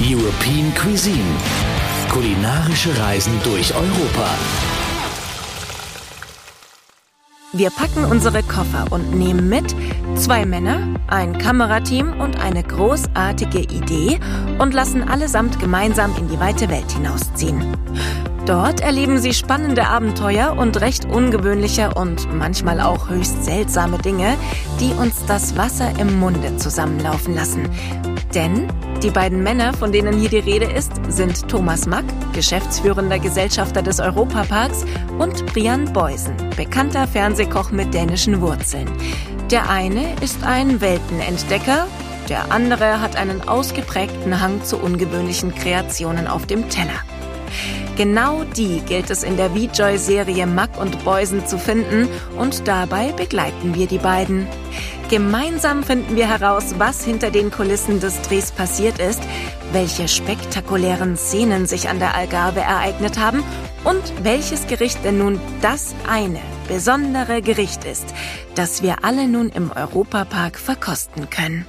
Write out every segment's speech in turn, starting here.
European Cuisine. Kulinarische Reisen durch Europa. Wir packen unsere Koffer und nehmen mit zwei Männer, ein Kamerateam und eine großartige Idee und lassen allesamt gemeinsam in die weite Welt hinausziehen. Dort erleben sie spannende Abenteuer und recht ungewöhnliche und manchmal auch höchst seltsame Dinge, die uns das Wasser im Munde zusammenlaufen lassen. Denn die beiden Männer, von denen hier die Rede ist, sind Thomas Mack, geschäftsführender Gesellschafter des Europaparks, und Brian Beusen, bekannter Fernsehkoch mit dänischen Wurzeln. Der eine ist ein Weltenentdecker, der andere hat einen ausgeprägten Hang zu ungewöhnlichen Kreationen auf dem Teller. Genau die gilt es in der VJoy-Serie Mack und Beusen zu finden und dabei begleiten wir die beiden. Gemeinsam finden wir heraus, was hinter den Kulissen des Drehs passiert ist, welche spektakulären Szenen sich an der Algarve ereignet haben und welches Gericht denn nun das eine besondere Gericht ist, das wir alle nun im Europapark verkosten können.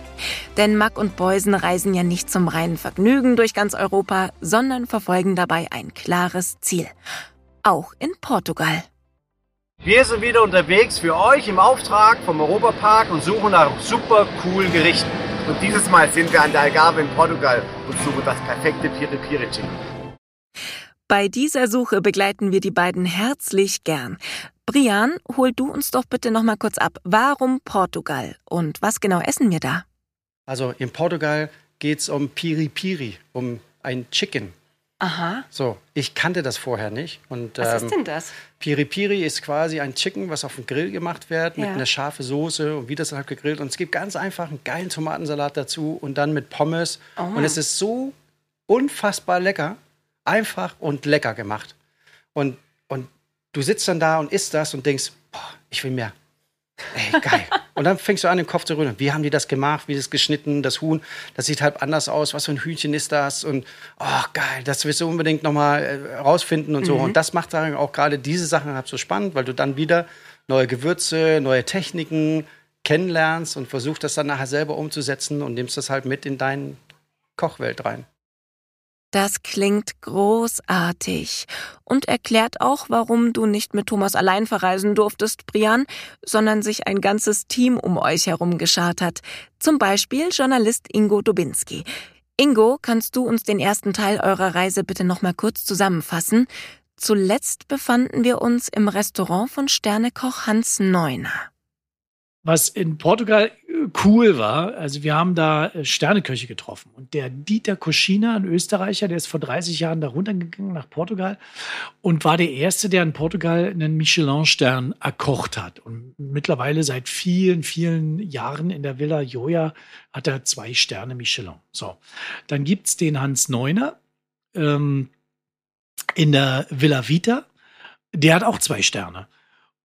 Denn Mack und Beusen reisen ja nicht zum reinen Vergnügen durch ganz Europa, sondern verfolgen dabei ein klares Ziel. Auch in Portugal. Wir sind wieder unterwegs für euch im Auftrag vom Europapark und suchen nach super coolen Gerichten. Und dieses Mal sind wir an der Algarve in Portugal und suchen das perfekte Piri Piri Chicken. Bei dieser Suche begleiten wir die beiden herzlich gern. Brian, hol du uns doch bitte noch mal kurz ab. Warum Portugal und was genau essen wir da? Also in Portugal geht es um Piri Piri, um ein Chicken. Aha. So, ich kannte das vorher nicht. Und, Was ähm, ist denn das? Piri Piri ist quasi ein Chicken, was auf dem Grill gemacht wird, mit Ja. einer scharfen Soße und wie das halt gegrillt. Und es gibt ganz einfach einen geilen Tomatensalat dazu und dann mit Pommes. Oh. Und es ist so unfassbar lecker, einfach und lecker gemacht. Und, und du sitzt dann da und isst das und denkst, boah, ich will mehr. Ey, geil. Und dann fängst du an, den Kopf zu rühren. Wie haben die das gemacht? Wie das geschnitten? Das Huhn, das sieht halb anders aus. Was für ein Hühnchen ist das? Und, oh, geil, das willst du unbedingt nochmal äh, rausfinden und so. Und das macht dann auch gerade diese Sachen halt so spannend, weil du dann wieder neue Gewürze, neue Techniken kennenlernst und versuchst das dann nachher selber umzusetzen und nimmst das halt mit in deine Kochwelt rein. Das klingt großartig und erklärt auch, warum du nicht mit Thomas allein verreisen durftest, Brian, sondern sich ein ganzes Team um euch herum geschart hat. Zum Beispiel Journalist Ingo Dubinski. Ingo, kannst du uns den ersten Teil eurer Reise bitte noch mal kurz zusammenfassen? Zuletzt befanden wir uns im Restaurant von Sternekoch Hans Neuner. Was in Portugal äh, cool war, also wir haben da äh, Sterneköche getroffen. Und der Dieter Koschina, ein Österreicher, der ist vor 30 Jahren da runtergegangen nach Portugal und war der Erste, der in Portugal einen Michelin-Stern erkocht hat. Und mittlerweile seit vielen, vielen Jahren in der Villa Joya hat er zwei Sterne Michelin. So, dann gibt's den Hans Neuner ähm, in der Villa Vita. Der hat auch zwei Sterne.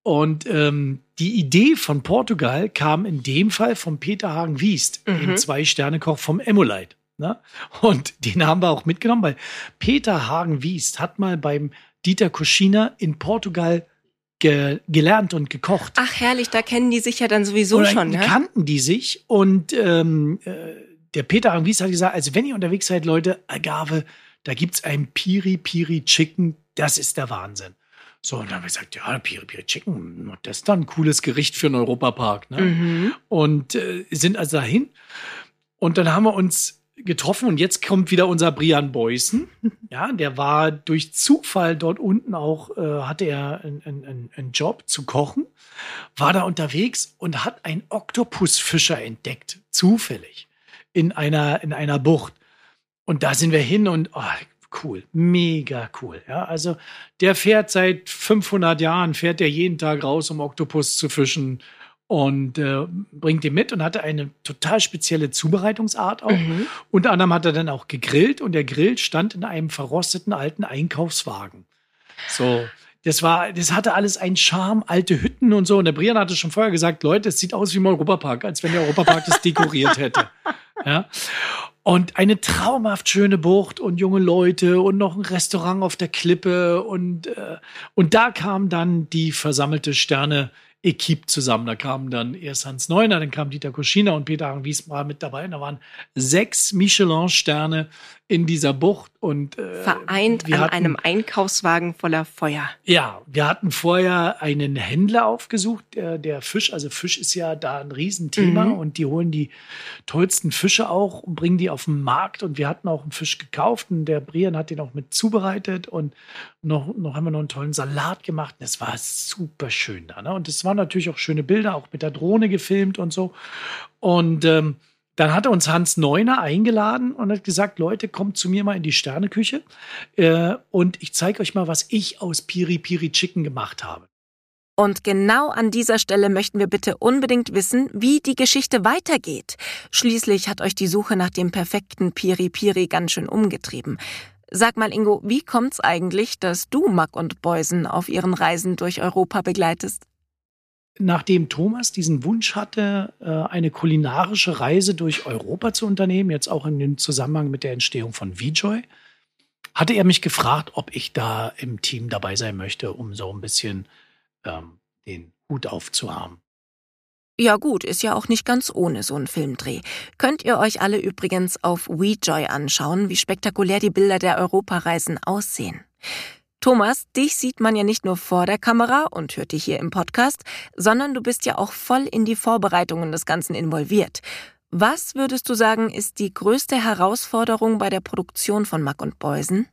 Und ähm, die Idee von Portugal kam in dem Fall von Peter Hagen-Wiest, dem Zwei-Sterne-Koch vom Emolite. Ne? Und den haben wir auch mitgenommen, weil Peter Hagen-Wiest hat mal beim Dieter Koschina in Portugal ge gelernt und gekocht. Ach herrlich, da kennen die sich ja dann sowieso Oder schon, ne? kannten die sich und ähm, äh, der Peter Hagen-Wiest hat gesagt, also wenn ihr unterwegs seid, Leute, Agave, da gibt's ein Piri Piri Chicken, das ist der Wahnsinn. So, und dann haben wir gesagt, ja, Piri Piri Chicken, das ist dann ein cooles Gericht für einen Europapark. Ne? Mhm. Und äh, sind also dahin. Und dann haben wir uns getroffen und jetzt kommt wieder unser Brian Beusen. Ja, der war durch Zufall dort unten auch, äh, hatte er einen, einen, einen Job zu kochen, war da unterwegs und hat einen Oktopusfischer entdeckt, zufällig, in einer, in einer Bucht. Und da sind wir hin und oh, cool, mega cool. Ja, also der fährt seit 500 Jahren, fährt er jeden Tag raus, um Oktopus zu fischen und äh, bringt den mit und hatte eine total spezielle Zubereitungsart auch. Unter anderem hat er dann auch gegrillt und der Grill stand in einem verrosteten alten Einkaufswagen. So. Das war, das hatte alles einen Charme, alte Hütten und so. Und der Brian hatte schon vorher gesagt, Leute, es sieht aus wie im Europapark, als wenn der Europapark das dekoriert hätte. Ja. Und eine traumhaft schöne Bucht und junge Leute und noch ein Restaurant auf der Klippe. Und, äh, und da kam dann die versammelte Sterne-Equipe zusammen. Da kamen dann erst Hans Neuner, dann kam Dieter Koschina und Peter Hagenwies war mit dabei. Und da waren sechs Michelin-Sterne in dieser Bucht und äh, vereint an hatten- einem Einkaufswagen voller Feuer. Ja, wir hatten vorher einen Händler aufgesucht, der, der Fisch, also Fisch ist ja da ein Riesenthema Mhm. und die holen die tollsten Fische auch und bringen die auf den Markt und wir hatten auch einen Fisch gekauft und der Brian hat den auch mit zubereitet und noch, noch haben wir noch einen tollen Salat gemacht. Das war super schön da. Ne? Und es waren natürlich auch schöne Bilder, auch mit der Drohne gefilmt und so. Und ähm, dann hatte uns Hans Neuner eingeladen und hat gesagt, Leute, kommt zu mir mal in die Sterneküche äh, und ich zeige euch mal, was ich aus Piri Piri Chicken gemacht habe. Und genau an dieser Stelle möchten wir bitte unbedingt wissen, wie die Geschichte weitergeht. Schließlich hat euch die Suche nach dem perfekten Piri Piri ganz schön umgetrieben. Sag mal, Ingo, wie kommt's eigentlich, dass du Mack und Beusen auf ihren Reisen durch Europa begleitest? Nachdem Thomas diesen Wunsch hatte, äh, eine kulinarische Reise durch Europa zu unternehmen, jetzt auch in dem Zusammenhang mit der Entstehung von VJoy, hatte er mich gefragt, ob ich da im Team dabei sein möchte, um so ein bisschen ähm, den Hut aufzuhaben. Ja gut, ist ja auch nicht ganz ohne so ein Filmdreh. Könnt ihr euch alle übrigens auf WeJoy anschauen, wie spektakulär die Bilder der Europareisen aussehen. Thomas, dich sieht man ja nicht nur vor der Kamera und hört dich hier im Podcast, sondern du bist ja auch voll in die Vorbereitungen des Ganzen involviert. Was würdest du sagen, ist die größte Herausforderung bei der Produktion von Mack und Beusen?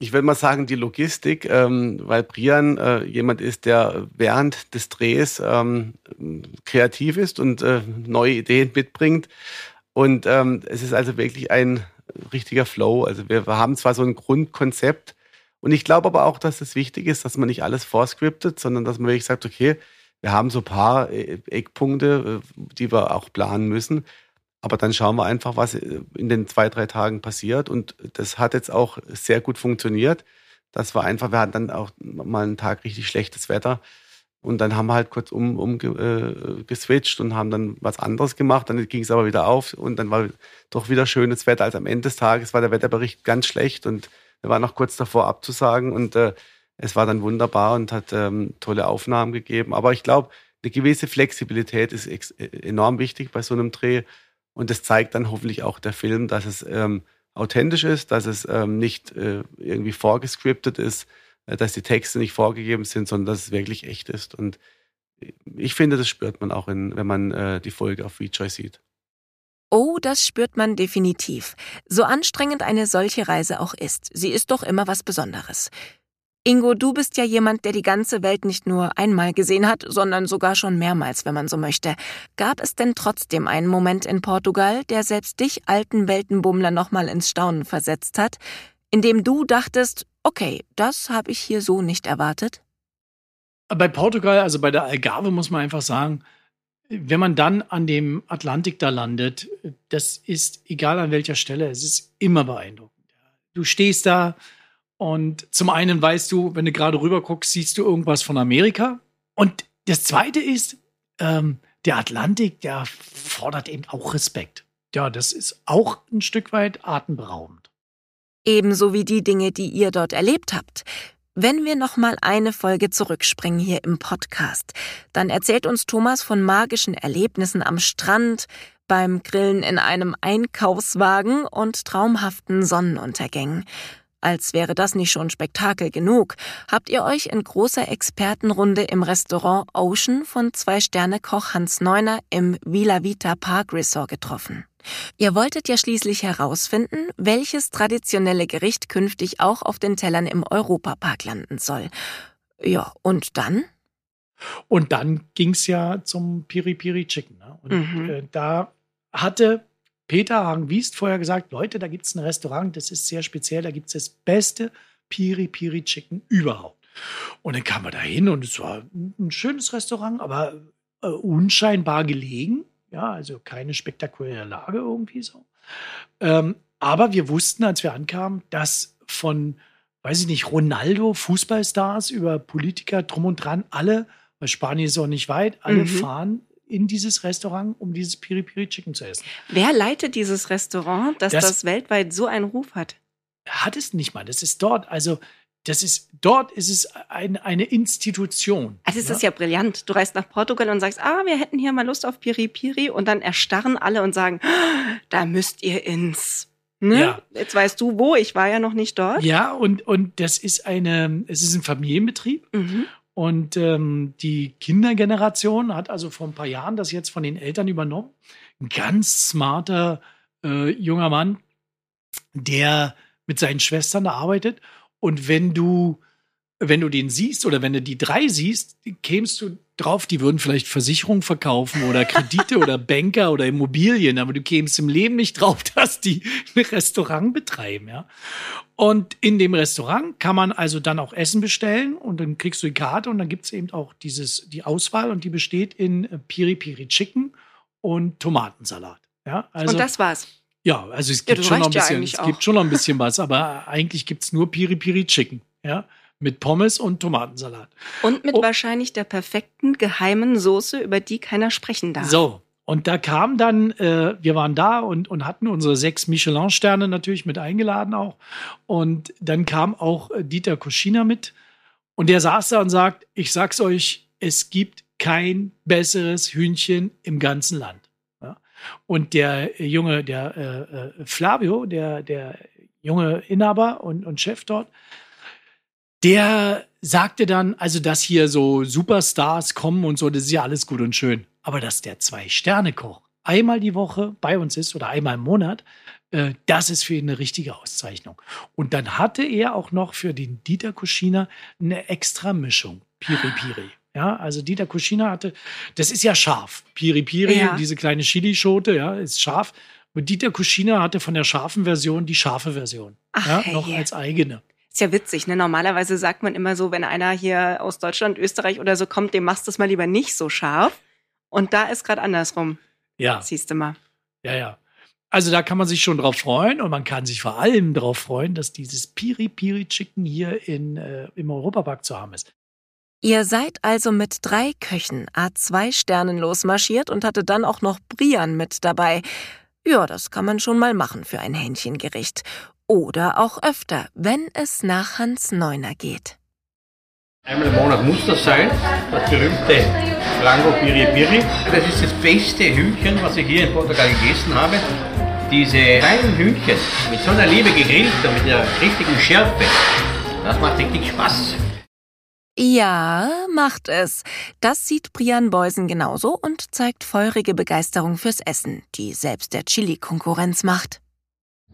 Ich würde mal sagen, die Logistik, ähm, weil Brian äh, jemand ist, der während des Drehs ähm, kreativ ist und äh, neue Ideen mitbringt. Und ähm, es ist also wirklich ein richtiger Flow. Also wir, wir haben zwar so ein Grundkonzept und ich glaube aber auch, dass es wichtig ist, dass man nicht alles vorscriptet, sondern dass man wirklich sagt, okay, wir haben so ein paar äh, Eckpunkte, äh, die wir auch planen müssen. Aber dann schauen wir einfach, was äh, in den zwei, drei Tagen passiert. Und das hat jetzt auch sehr gut funktioniert. Das war einfach, wir hatten dann auch mal einen Tag richtig schlechtes Wetter. Und dann haben wir halt kurz um, um äh, und haben dann was anderes gemacht. Dann ging es aber wieder auf und dann war doch wieder schönes Wetter. Also am Ende des Tages war der Wetterbericht ganz schlecht und wir waren noch kurz davor abzusagen. Und äh, es war dann wunderbar und hat ähm, tolle Aufnahmen gegeben. Aber ich glaube, eine gewisse Flexibilität ist ex enorm wichtig bei so einem Dreh. Und das zeigt dann hoffentlich auch der Film, dass es ähm, authentisch ist, dass es ähm, nicht äh, irgendwie vorgescriptet ist, äh, dass die Texte nicht vorgegeben sind, sondern dass es wirklich echt ist. Und ich finde, das spürt man auch, in, wenn man äh, die Folge auf Rejoy sieht. Oh, das spürt man definitiv. So anstrengend eine solche Reise auch ist, sie ist doch immer was Besonderes. Ingo, du bist ja jemand, der die ganze Welt nicht nur einmal gesehen hat, sondern sogar schon mehrmals, wenn man so möchte. Gab es denn trotzdem einen Moment in Portugal, der selbst dich, alten Weltenbummler, nochmal ins Staunen versetzt hat, in dem du dachtest, okay, das habe ich hier so nicht erwartet? Bei Portugal, also bei der Algarve, muss man einfach sagen, wenn man dann an dem Atlantik da landet, das ist egal an welcher Stelle, es ist immer beeindruckend. Du stehst da und zum einen weißt du, wenn du gerade rüber guckst, siehst du irgendwas von Amerika. Und das zweite ist, ähm, der Atlantik, der fordert eben auch Respekt. Ja, das ist auch ein Stück weit atemberaubend. Ebenso wie die Dinge, die ihr dort erlebt habt. Wenn wir noch mal eine Folge zurückspringen hier im Podcast, dann erzählt uns Thomas von magischen Erlebnissen am Strand, beim Grillen in einem Einkaufswagen und traumhaften Sonnenuntergängen. Als wäre das nicht schon Spektakel genug, habt ihr euch in großer Expertenrunde im Restaurant Ocean von Zwei-Sterne-Koch Hans Neuner im Villa Vita Park Resort getroffen. Ihr wolltet ja schließlich herausfinden, welches traditionelle Gericht künftig auch auf den Tellern im Europapark landen soll. Ja, und dann? Und dann ging es ja zum Piri Piri Chicken. Ne? Und Mhm. äh, da hatte Peter Hagen-Wiest vorher gesagt, Leute, da gibt es ein Restaurant, das ist sehr speziell, da gibt es das beste Piri Piri Chicken überhaupt. Und dann kamen wir da hin und es war ein schönes Restaurant, aber äh, unscheinbar gelegen. Ja, also keine spektakuläre Lage irgendwie so. Ähm, aber wir wussten, als wir ankamen, dass von, weiß ich nicht, Ronaldo, Fußballstars über Politiker drum und dran, alle, weil Spanien ist auch nicht weit, alle Mhm. fahren in dieses Restaurant, um dieses Piri Piri Chicken zu essen. Wer leitet dieses Restaurant, dass Das- das, weltweit so einen Ruf hat? Hat es nicht mal, das ist dort, also das ist, dort ist es ein, eine Institution. Also es ne? ist ja brillant. Du reist nach Portugal und sagst, ah, wir hätten hier mal Lust auf Piri Piri und dann erstarren alle und sagen, "Ah, da müsst ihr ins Ne? Ja. Jetzt weißt du wo, ich war ja noch nicht dort. Ja, und, und das ist eine, es ist ein Familienbetrieb. Mhm. Und ähm, die Kindergeneration hat also vor ein paar Jahren das jetzt von den Eltern übernommen. Ein ganz smarter äh, junger Mann, der mit seinen Schwestern da arbeitet. Und wenn du, wenn du den siehst oder wenn du die drei siehst, kämst du drauf, die würden vielleicht Versicherungen verkaufen oder Kredite oder Banker oder Immobilien, aber du kämst im Leben nicht drauf, dass die ein Restaurant betreiben, ja. Und in dem Restaurant kann man also dann auch Essen bestellen und dann kriegst du die Karte und dann gibt's eben auch dieses, die Auswahl und die besteht in Piri Piri Chicken und Tomatensalat. Ja, also, Und das war's. Ja, also es Ja, gibt das schon noch ein ja bisschen, eigentlich es gibt schon noch ein bisschen was, aber eigentlich gibt's nur Piri Piri Chicken, ja, mit Pommes und Tomatensalat. Und mit Oh. wahrscheinlich der perfekten geheimen Soße, über die keiner sprechen darf. So, und da kam dann, äh, wir waren da und, und hatten unsere sechs Michelin-Sterne natürlich mit eingeladen auch. Und dann kam auch äh, Dieter Kuschina mit. Und der saß da und sagt, ich sag's euch, es gibt kein besseres Hühnchen im ganzen Land. Und der Junge, der äh, äh, Flavio, der, der junge Inhaber und, und Chef dort, der sagte dann, also dass hier so Superstars kommen und so, das ist ja alles gut und schön. Aber dass der Zwei-Sterne-Koch einmal die Woche bei uns ist oder einmal im Monat, äh, das ist für ihn eine richtige Auszeichnung. Und dann hatte er auch noch für den Dieter Kuschina eine extra Mischung. Piri Piri. Ja, also Dieter Kuschina hatte, das ist ja scharf. Piri Piri, Ja. diese kleine Chilischote, ja, ist scharf. Und Dieter Kuschina hatte von der scharfen Version die scharfe Version. Ach, ja, noch yeah. als eigene. Ist ja witzig, ne? Normalerweise sagt man immer so, wenn einer hier aus Deutschland, Österreich oder so kommt, dem machst du es mal lieber nicht so scharf. Und da ist gerade andersrum. Ja. Siehst du mal. Ja, ja. Also da kann man sich schon drauf freuen und man kann sich vor allem drauf freuen, dass dieses Piri Piri Chicken hier in, äh, im Europapark zu haben ist. Ihr seid also mit drei Köchen A2 Sternen losmarschiert und hatte dann auch noch Brian mit dabei. Ja, das kann man schon mal machen für ein Hähnchengericht. Oder auch öfter, wenn es nach Hans Neuner geht. Einmal im Monat muss das sein, das berühmte Frango Piri Piri. Das ist das beste Hühnchen, was ich hier in Portugal gegessen habe. Diese kleinen Hühnchen mit so einer Liebe gegrillt und mit der richtigen Schärfe, das macht richtig Spaß. Ja, macht es. Das sieht Brian Beusen genauso und zeigt feurige Begeisterung fürs Essen, die selbst der Chili Konkurrenz macht.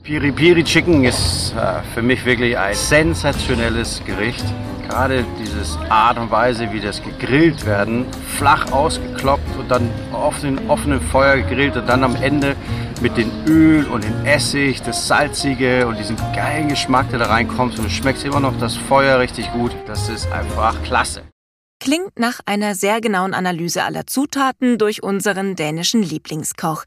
Piri Piri Chicken ist äh, für mich wirklich ein sensationelles Gericht. Gerade diese Art und Weise, wie das gegrillt werden, flach ausgekloppt und dann auf dem offenen Feuer gegrillt und dann am Ende mit dem Öl und dem Essig, das Salzige und diesen geilen Geschmack, der da reinkommt und du schmeckst immer noch das Feuer richtig gut. Das ist einfach klasse. Klingt nach einer sehr genauen Analyse aller Zutaten durch unseren dänischen Lieblingskoch.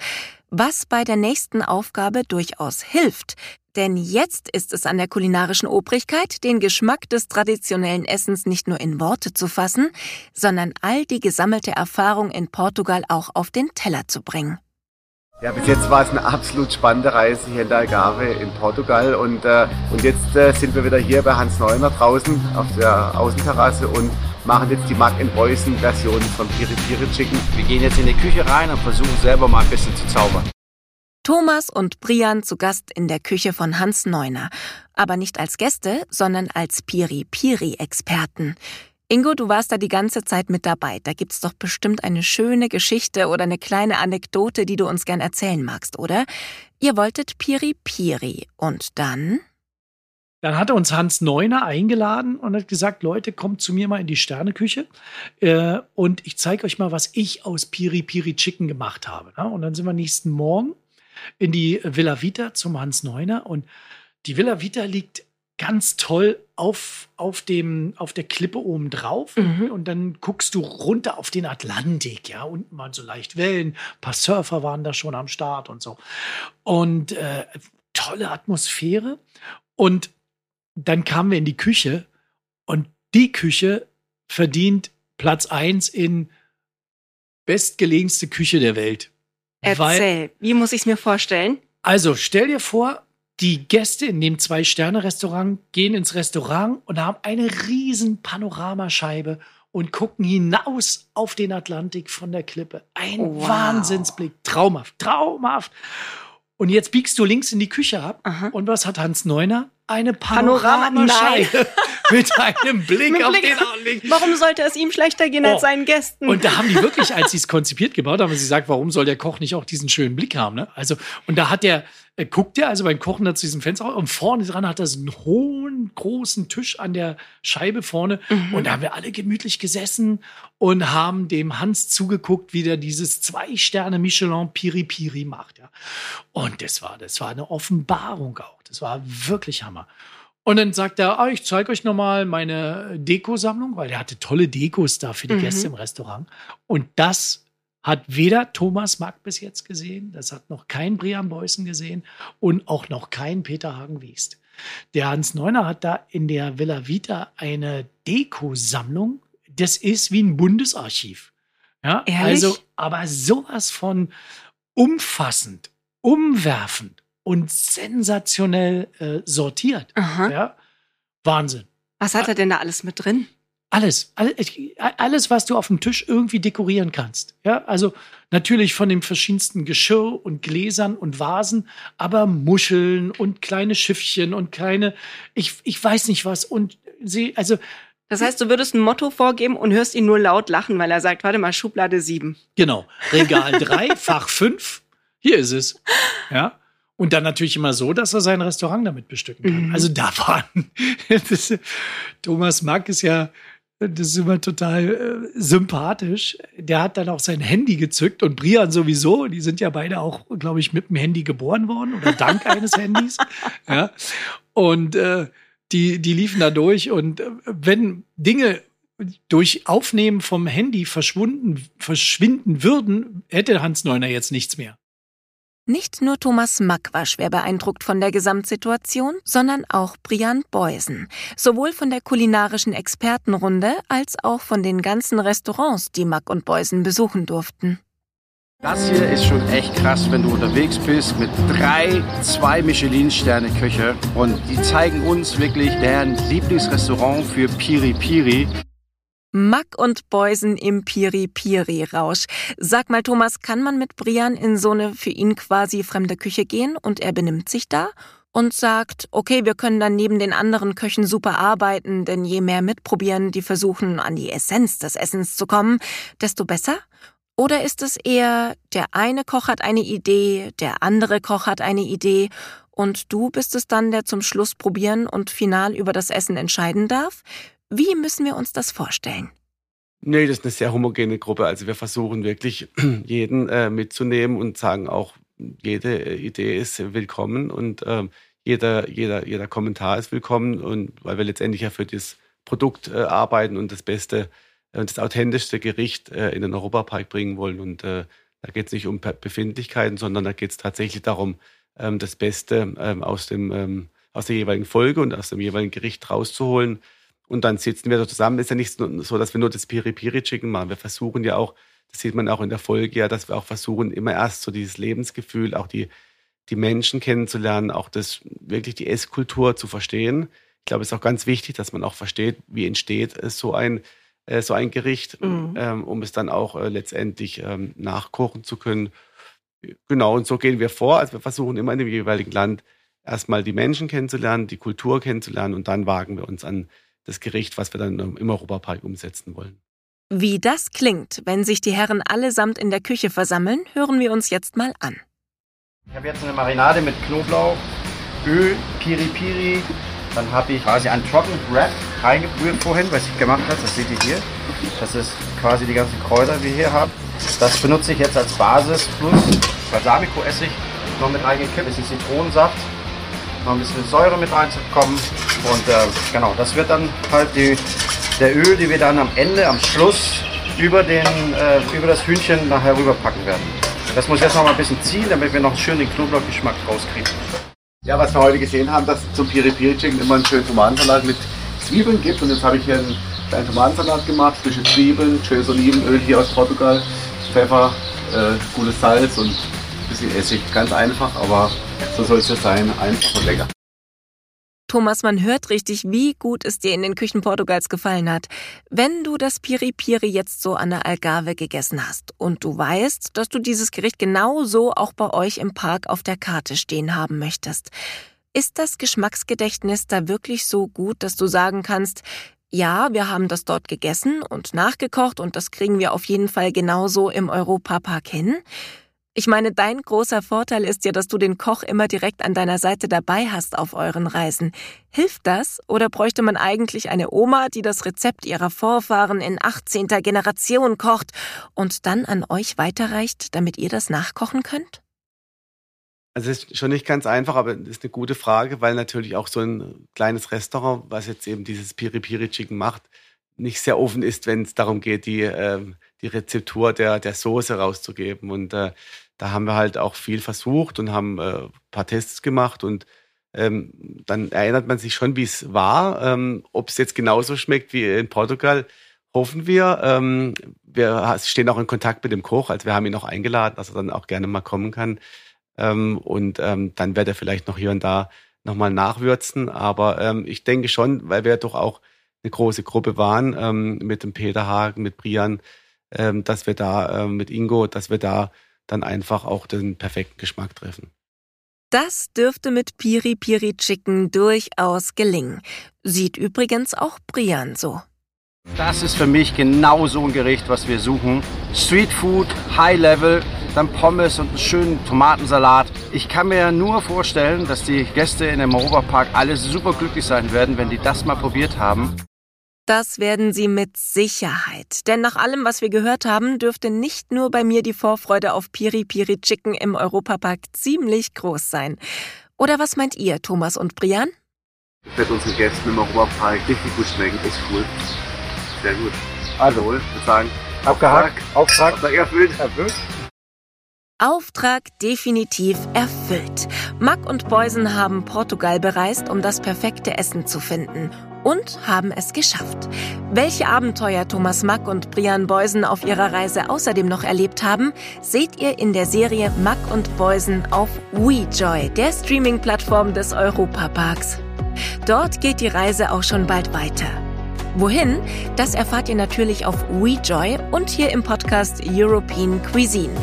Was bei der nächsten Aufgabe durchaus hilft. Denn jetzt ist es an der kulinarischen Obrigkeit, den Geschmack des traditionellen Essens nicht nur in Worte zu fassen, sondern all die gesammelte Erfahrung in Portugal auch auf den Teller zu bringen. Ja, bis jetzt war es eine absolut spannende Reise hier in der Algarve in Portugal und, äh, und jetzt äh, sind wir wieder hier bei Hans Neuner draußen auf der Außenterrasse und machen jetzt die Mark in Preußen Version von Piri Piri Chicken. Wir gehen jetzt in die Küche rein und versuchen selber mal ein bisschen zu zaubern. Thomas und Brian zu Gast in der Küche von Hans Neuner. Aber nicht als Gäste, sondern als Piri-Piri-Experten. Ingo, du warst da die ganze Zeit mit dabei. Da gibt's doch bestimmt eine schöne Geschichte oder eine kleine Anekdote, die du uns gern erzählen magst, oder? Ihr wolltet Piri-Piri. Und dann? Dann hatte uns Hans Neuner eingeladen und hat gesagt, Leute, kommt zu mir mal in die Sterneküche äh, und ich zeige euch mal, was ich aus Piri Piri Chicken gemacht habe. Ne? Und dann sind wir nächsten Morgen in die Villa Vita zum Hans Neuner und die Villa Vita liegt ganz toll auf, auf, dem, auf der Klippe oben drauf Mhm. und dann guckst du runter auf den Atlantik, ja, unten waren so leicht Wellen, ein paar Surfer waren da schon am Start und so. Und äh, tolle Atmosphäre und dann kamen wir in die Küche und die Küche verdient Platz eins in bestgelegenste Küche der Welt. Weil, Erzähl, wie muss ich es mir vorstellen? also stell dir vor, die Gäste in dem Zwei-Sterne-Restaurant gehen ins Restaurant und haben eine riesen Panoramascheibe und gucken hinaus auf den Atlantik von der Klippe. Ein Wow. Wahnsinnsblick. Traumhaft, traumhaft. Und jetzt biegst du links in die Küche ab. Aha. Und was hat Hans Neuner? Eine Panorama- Panoramascheibe mit einem Blick Mit auf Blick- den Anblick. Warum sollte es ihm schlechter gehen Oh. als seinen Gästen? Und da haben die wirklich, als sie es konzipiert gebaut haben, haben sie gesagt, warum soll der Koch nicht auch diesen schönen Blick haben? Ne? Also, und da hat der, äh, guckt der also beim Kochen da zu diesem Fenster raus und vorne dran hat er so einen hohen, großen Tisch an der Scheibe vorne. Und da haben wir alle gemütlich gesessen und haben dem Hans zugeguckt, wie der dieses Zwei-Sterne Michelin Piri Piri macht. Ja. Und das war, das war eine Offenbarung auch. Das war wirklich Hammer. Und dann sagt er, ah, ich zeige euch nochmal meine Dekosammlung, weil der hatte tolle Dekos da für die Mhm. Gäste im Restaurant. Und das hat weder Thomas Mack bis jetzt gesehen, das hat noch kein Brian Beußen gesehen und auch noch kein Peter Hagen-Wiest. Der Hans Neuner hat da in der Villa Vita eine Dekosammlung. Das ist wie ein Bundesarchiv. Ja, Ehrlich? also, aber sowas von umfassend, umwerfend und sensationell äh, sortiert. Aha. Ja, Wahnsinn. Was hat er denn da alles mit drin? Alles, alles, was du auf dem Tisch irgendwie dekorieren kannst. Ja, also natürlich von den verschiedensten Geschirr und Gläsern und Vasen, aber Muscheln und kleine Schiffchen und kleine, ich, ich weiß nicht was und sie, also Das heißt, du würdest ein Motto vorgeben und hörst ihn nur laut lachen, weil er sagt, warte mal, Schublade 7. Genau. Regal 3, Fach 5. Hier ist es. Ja. Und dann natürlich immer so, dass er sein Restaurant damit bestücken kann. Mhm. Also da waren. Thomas Mack ist ja. Das ist immer total äh, sympathisch. Der hat dann auch sein Handy gezückt und Brian sowieso. Die sind ja beide auch, glaube ich, mit dem Handy geboren worden oder dank eines Handys. Ja. Und äh, die, die liefen da durch. Und äh, wenn Dinge durch Aufnehmen vom Handy verschwunden, verschwinden würden, hätte Hans Neuner jetzt nichts mehr. Nicht nur Thomas Mack war schwer beeindruckt von der Gesamtsituation, sondern auch Brian Beusen. Sowohl von der kulinarischen Expertenrunde als auch von den ganzen Restaurants, die Mack und Beusen besuchen durften. Das hier ist schon echt krass, wenn du unterwegs bist mit drei, zwei Michelin-Sterne-Köche und die zeigen uns wirklich deren Lieblingsrestaurant für Piri Piri. Mack und Beusen im Piri-Piri-Rausch. Sag mal, Thomas, kann man mit Brian in so eine für ihn quasi fremde Küche gehen und er benimmt sich da und sagt, okay, wir können dann neben den anderen Köchen super arbeiten, denn je mehr mitprobieren, die versuchen, an die Essenz des Essens zu kommen, desto besser? Oder ist es eher, der eine Koch hat eine Idee, der andere Koch hat eine Idee und du bist es dann, der zum Schluss probieren und final über das Essen entscheiden darf? Wie müssen wir uns das vorstellen? Nee, das ist eine sehr homogene Gruppe. Also wir versuchen wirklich jeden äh, mitzunehmen und sagen auch, jede äh, Idee ist willkommen und ähm, jeder, jeder, jeder Kommentar ist willkommen und weil wir letztendlich ja für das Produkt äh, arbeiten und das beste und das authentischste Gericht äh, in den Europapark bringen wollen. Und äh, da geht es nicht um Befindlichkeiten, sondern da geht es tatsächlich darum, ähm, das Beste ähm, aus, dem, ähm, aus der jeweiligen Folge und aus dem jeweiligen Gericht rauszuholen. Und dann sitzen wir so zusammen. Ist ja nicht so, so, dass wir nur das Piri-Piri-Chicken machen. Wir versuchen ja auch, das sieht man auch in der Folge ja, dass wir auch versuchen, immer erst so dieses Lebensgefühl, auch die, die Menschen kennenzulernen, auch das wirklich die Esskultur zu verstehen. Ich glaube, es ist auch ganz wichtig, dass man auch versteht, wie entsteht äh, so ein, äh, so ein Gericht, Mhm. ähm, um es dann auch äh, letztendlich ähm, nachkochen zu können. Genau, und so gehen wir vor. Also wir versuchen immer in dem jeweiligen Land erstmal die Menschen kennenzulernen, die Kultur kennenzulernen und dann wagen wir uns an das Gericht, was wir dann im Europapark umsetzen wollen. Wie das klingt, wenn sich die Herren allesamt in der Küche versammeln, hören wir uns jetzt mal an. Ich habe jetzt eine Marinade mit Knoblauch, Öl, Piri Piri. Dann habe ich quasi einen Trockenwrap reingebrüht vorhin, was ich gemacht habe. Das seht ihr hier. Das ist quasi die ganzen Kräuter, die wir hier haben. Das benutze ich jetzt als Basis plus Balsamico-Essig noch mit reingekippt. Ein bisschen Zitronensaft, noch ein bisschen Säure mit reinzukommen. Und äh, genau, das wird dann halt die, der Öl, die wir dann am Ende, am Schluss über, den, äh, über das Hühnchen nachher rüberpacken werden. Das muss jetzt noch mal ein bisschen ziehen, damit wir noch schön den Knoblauchgeschmack rauskriegen. Ja, was wir heute gesehen haben, dass zum Piri Piri Chicken immer einen schönen Tomatensalat mit Zwiebeln gibt. Und jetzt habe ich hier einen kleinen Tomatensalat gemacht, frische Zwiebeln, schönes Olivenöl hier aus Portugal, Pfeffer, äh, gutes Salz und bisschen Essig. Ganz einfach, aber so soll es ja sein, einfach und lecker. Thomas, man hört richtig, wie gut es dir in den Küchen Portugals gefallen hat. Wenn du das Piri Piri jetzt so an der Algarve gegessen hast und du weißt, dass du dieses Gericht genauso auch bei euch im Park auf der Karte stehen haben möchtest, ist das Geschmacksgedächtnis da wirklich so gut, dass du sagen kannst, ja, wir haben das dort gegessen und nachgekocht und das kriegen wir auf jeden Fall genauso im Europapark hin? Ich meine, dein großer Vorteil ist ja, dass du den Koch immer direkt an deiner Seite dabei hast auf euren Reisen. Hilft das oder bräuchte man eigentlich eine Oma, die das Rezept ihrer Vorfahren in 18. Generation kocht und dann an euch weiterreicht, damit ihr das nachkochen könnt? Also es ist schon nicht ganz einfach, aber das ist eine gute Frage, weil natürlich auch so ein kleines Restaurant, was jetzt eben dieses Piri Piri Chicken macht, nicht sehr offen ist, wenn es darum geht, die, äh, die Rezeptur der, der Soße rauszugeben. Und äh, da haben wir halt auch viel versucht und haben äh, paar Tests gemacht und ähm, dann erinnert man sich schon, wie es war. Ähm, Ob es jetzt genauso schmeckt wie in Portugal, hoffen wir. Ähm, wir stehen auch in Kontakt mit dem Koch, also wir haben ihn auch eingeladen, dass er dann auch gerne mal kommen kann. Ähm, und ähm, dann wird er vielleicht noch hier und da nochmal nachwürzen. Aber ähm, ich denke schon, weil wir doch auch eine große Gruppe waren ähm, mit dem Peter Hagen, mit Brian, ähm, dass wir da ähm, mit Ingo, dass wir da dann einfach auch den perfekten Geschmack treffen. Das dürfte mit Piri Piri Chicken durchaus gelingen. Sieht übrigens auch Brian so. Das ist für mich genau so ein Gericht, was wir suchen. Street Food, High Level, dann Pommes und einen schönen Tomatensalat. Ich kann mir nur vorstellen, dass die Gäste in dem Europapark alle super glücklich sein werden, wenn die das mal probiert haben. Das werden sie mit Sicherheit. Denn nach allem, was wir gehört haben, dürfte nicht nur bei mir die Vorfreude auf Piri Piri Chicken im Europapark ziemlich groß sein. Oder was meint ihr, Thomas und Brian? Wird unseren Gästen im Europapark richtig gut schmecken. Ist cool. Sehr gut. Also, ich würde sagen, Abgehakt, Auftrag, Auftrag erfüllt. erfüllt. Auftrag definitiv erfüllt. Mack und Beusen haben Portugal bereist, um das perfekte Essen zu finden und haben es geschafft. Welche Abenteuer Thomas Mack und Brian Beusen auf ihrer Reise außerdem noch erlebt haben, seht ihr in der Serie Mack und Beusen auf WeJoy, der Streaming-Plattform des Europaparks. Dort geht die Reise auch schon bald weiter. Wohin? Das erfahrt ihr natürlich auf WeJoy und hier im Podcast European Cuisine,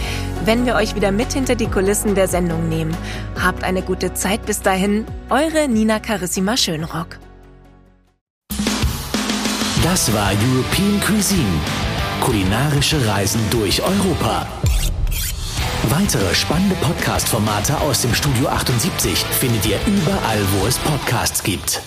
wenn wir euch wieder mit hinter die Kulissen der Sendung nehmen. Habt eine gute Zeit bis dahin. Eure Nina Carissima Schönrock. Das war European Cuisine. Kulinarische Reisen durch Europa. Weitere spannende Podcast-Formate aus dem Studio 78 findet ihr überall, wo es Podcasts gibt.